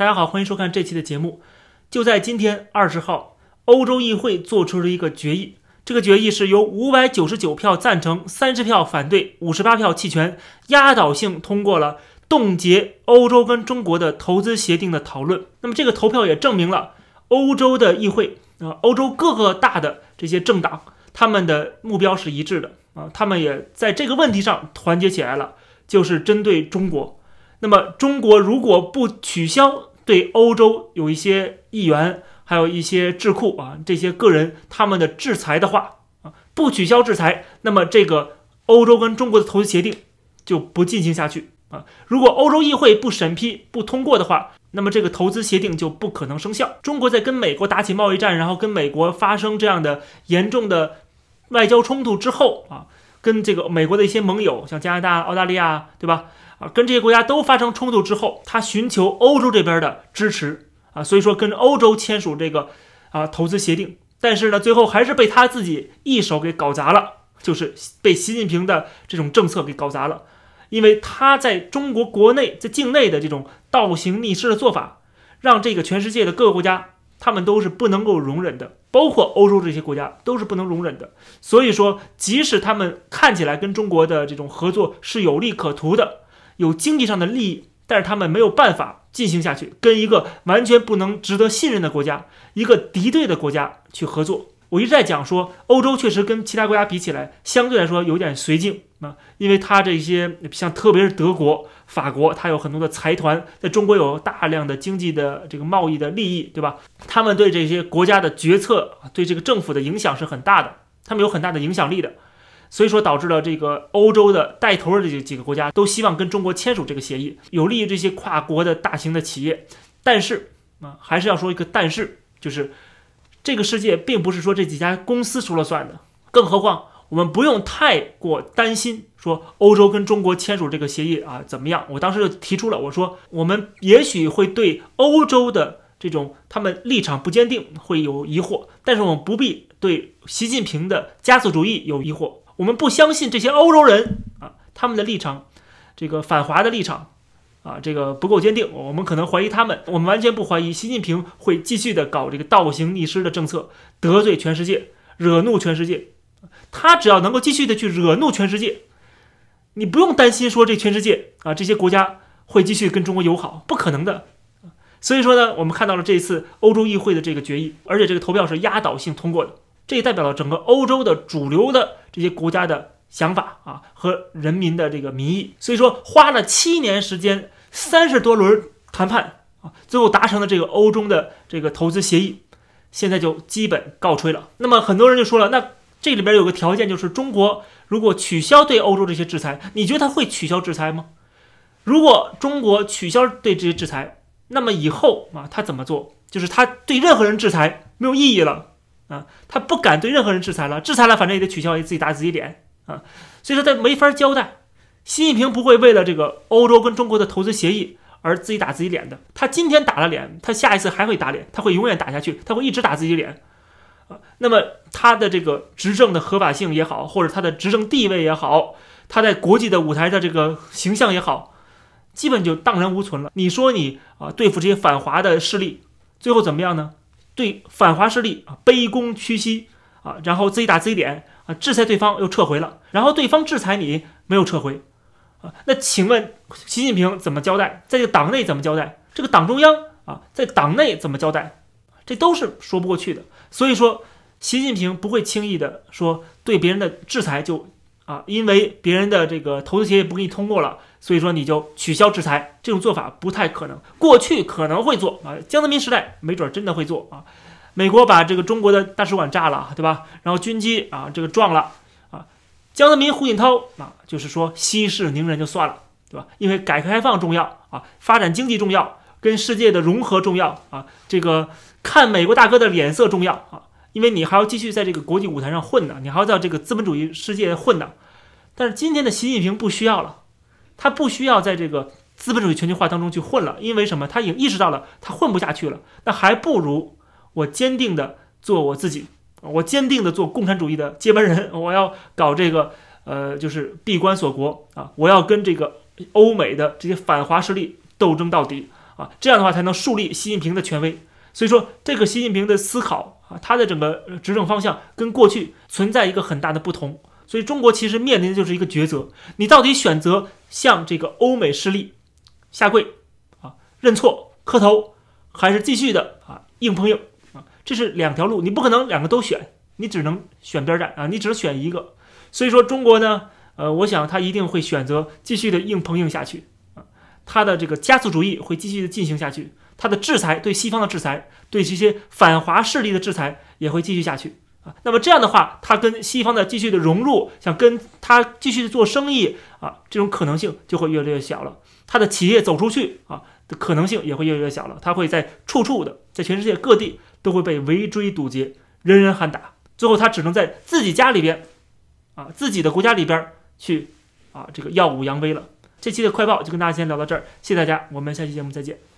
大家好，欢迎收看这期的节目。就在今天二十号，欧洲议会做出了一个决议，这个决议是由五百九十九票赞成、三十票反对、五十八票弃权，压倒性通过了冻结欧洲跟中国的投资协定的讨论。那么这个投票也证明了欧洲的议会啊，欧洲各个大的这些政党，他们的目标是一致的啊，他们也在这个问题上团结起来了，就是针对中国。那么中国如果不取消，对欧洲有一些议员，还有一些智库啊，这些个人他们的制裁的话啊，不取消制裁，那么这个欧洲跟中国的投资协定就不进行下去啊。如果欧洲议会不审批、不通过的话，那么这个投资协定就不可能生效。中国在跟美国打起贸易战，然后跟美国发生这样的严重的外交冲突之后啊，跟这个美国的一些盟友，像加拿大、澳大利亚，对吧？啊，跟这些国家都发生冲突之后，他寻求欧洲这边的支持啊，所以说跟欧洲签署这个啊投资协定，但是呢，最后还是被他自己一手给搞砸了，就是被习近平的这种政策给搞砸了，因为他在中国国内在境内的这种倒行逆施的做法，让这个全世界的各个国家他们都是不能够容忍的，包括欧洲这些国家都是不能容忍的，所以说，即使他们看起来跟中国的这种合作是有利可图的。有经济上的利益，但是他们没有办法进行下去，跟一个完全不能值得信任的国家，一个敌对的国家去合作。我一直在讲说，欧洲确实跟其他国家比起来，相对来说有点绥靖啊，因为它这些像特别是德国、法国，它有很多的财团在中国有大量的经济的这个贸易的利益，对吧？他们对这些国家的决策，对这个政府的影响是很大的，他们有很大的影响力的。所以说导致了这个欧洲的带头的这几个国家都希望跟中国签署这个协议，有利于这些跨国的大型的企业。但是啊，还是要说一个但是，就是这个世界并不是说这几家公司说了算的。更何况我们不用太过担心说欧洲跟中国签署这个协议啊怎么样？我当时就提出了，我说我们也许会对欧洲的这种他们立场不坚定会有疑惑，但是我们不必对习近平的加速主义有疑惑。我们不相信这些欧洲人啊，他们的立场，这个反华的立场啊，这个不够坚定。我们可能怀疑他们，我们完全不怀疑习近平会继续的搞这个倒行逆施的政策，得罪全世界，惹怒全世界。他只要能够继续的去惹怒全世界，你不用担心说这全世界啊这些国家会继续跟中国友好，不可能的。所以说呢，我们看到了这一次欧洲议会的这个决议，而且这个投票是压倒性通过的。这也代表了整个欧洲的主流的这些国家的想法啊和人民的这个民意，所以说花了七年时间，三十多轮谈判啊，最后达成了这个欧中的这个投资协议，现在就基本告吹了。那么很多人就说了，那这里边有个条件，就是中国如果取消对欧洲这些制裁，你觉得他会取消制裁吗？如果中国取消对这些制裁，那么以后啊他怎么做？就是他对任何人制裁没有意义了。啊，他不敢对任何人制裁了，制裁了，反正也得取消，也自己打自己脸啊。所以说他没法交代。习近平不会为了这个欧洲跟中国的投资协议而自己打自己脸的。他今天打了脸，他下一次还会打脸，他会永远打下去，他会一直打自己脸啊。那么他的这个执政的合法性也好，或者他的执政地位也好，他在国际的舞台的这个形象也好，基本就荡然无存了。你说你啊对付这些反华的势力，最后怎么样呢？对反华势力啊卑躬屈膝啊，然后自己打自己脸啊，制裁对方又撤回了，然后对方制裁你没有撤回啊，那请问习近平怎么交代？在这个党内怎么交代？这个党中央啊，在党内怎么交代？这都是说不过去的。所以说，习近平不会轻易的说对别人的制裁就啊，因为别人的这个投资协议不给你通过了。所以说你就取消制裁，这种做法不太可能。过去可能会做啊，江泽民时代没准真的会做啊。美国把这个中国的大使馆炸了，对吧？然后军机啊这个撞了啊。江泽民、胡锦涛啊，就是说息事宁人就算了，对吧？因为改革开放重要啊，发展经济重要，跟世界的融合重要啊。这个看美国大哥的脸色重要啊，因为你还要继续在这个国际舞台上混呢，你还要在这个资本主义世界混呢。但是今天的习近平不需要了。他不需要在这个资本主义全球化当中去混了，因为什么？他已经意识到了他混不下去了。那还不如我坚定的做我自己，我坚定的做共产主义的接班人。我要搞这个，呃，就是闭关锁国啊！我要跟这个欧美的这些反华势力斗争到底啊，这样的话才能树立习近平的权威。所以说，这个习近平的思考啊，他的整个执政方向跟过去存在一个很大的不同。所以，中国其实面临的就是一个抉择：你到底选择向这个欧美势力下跪啊，认错磕头，还是继续的啊硬碰硬啊？这是两条路，你不可能两个都选，你只能选边站啊，你只能选一个。所以说，中国呢，呃，我想他一定会选择继续的硬碰硬下去啊，他的这个加速主义会继续的进行下去。他的制裁对西方的制裁，对这些反华势力的制裁也会继续下去。那么这样的话，他跟西方的继续的融入，想跟他继续的做生意啊，这种可能性就会越来越小了。他的企业走出去啊的可能性也会越来越小了。他会在处处的，在全世界各地都会被围追堵截，人人喊打。最后他只能在自己家里边啊，自己的国家里边去啊，这个耀武扬威了。这期的快报就跟大家先聊到这儿，谢谢大家，我们下期节目再见。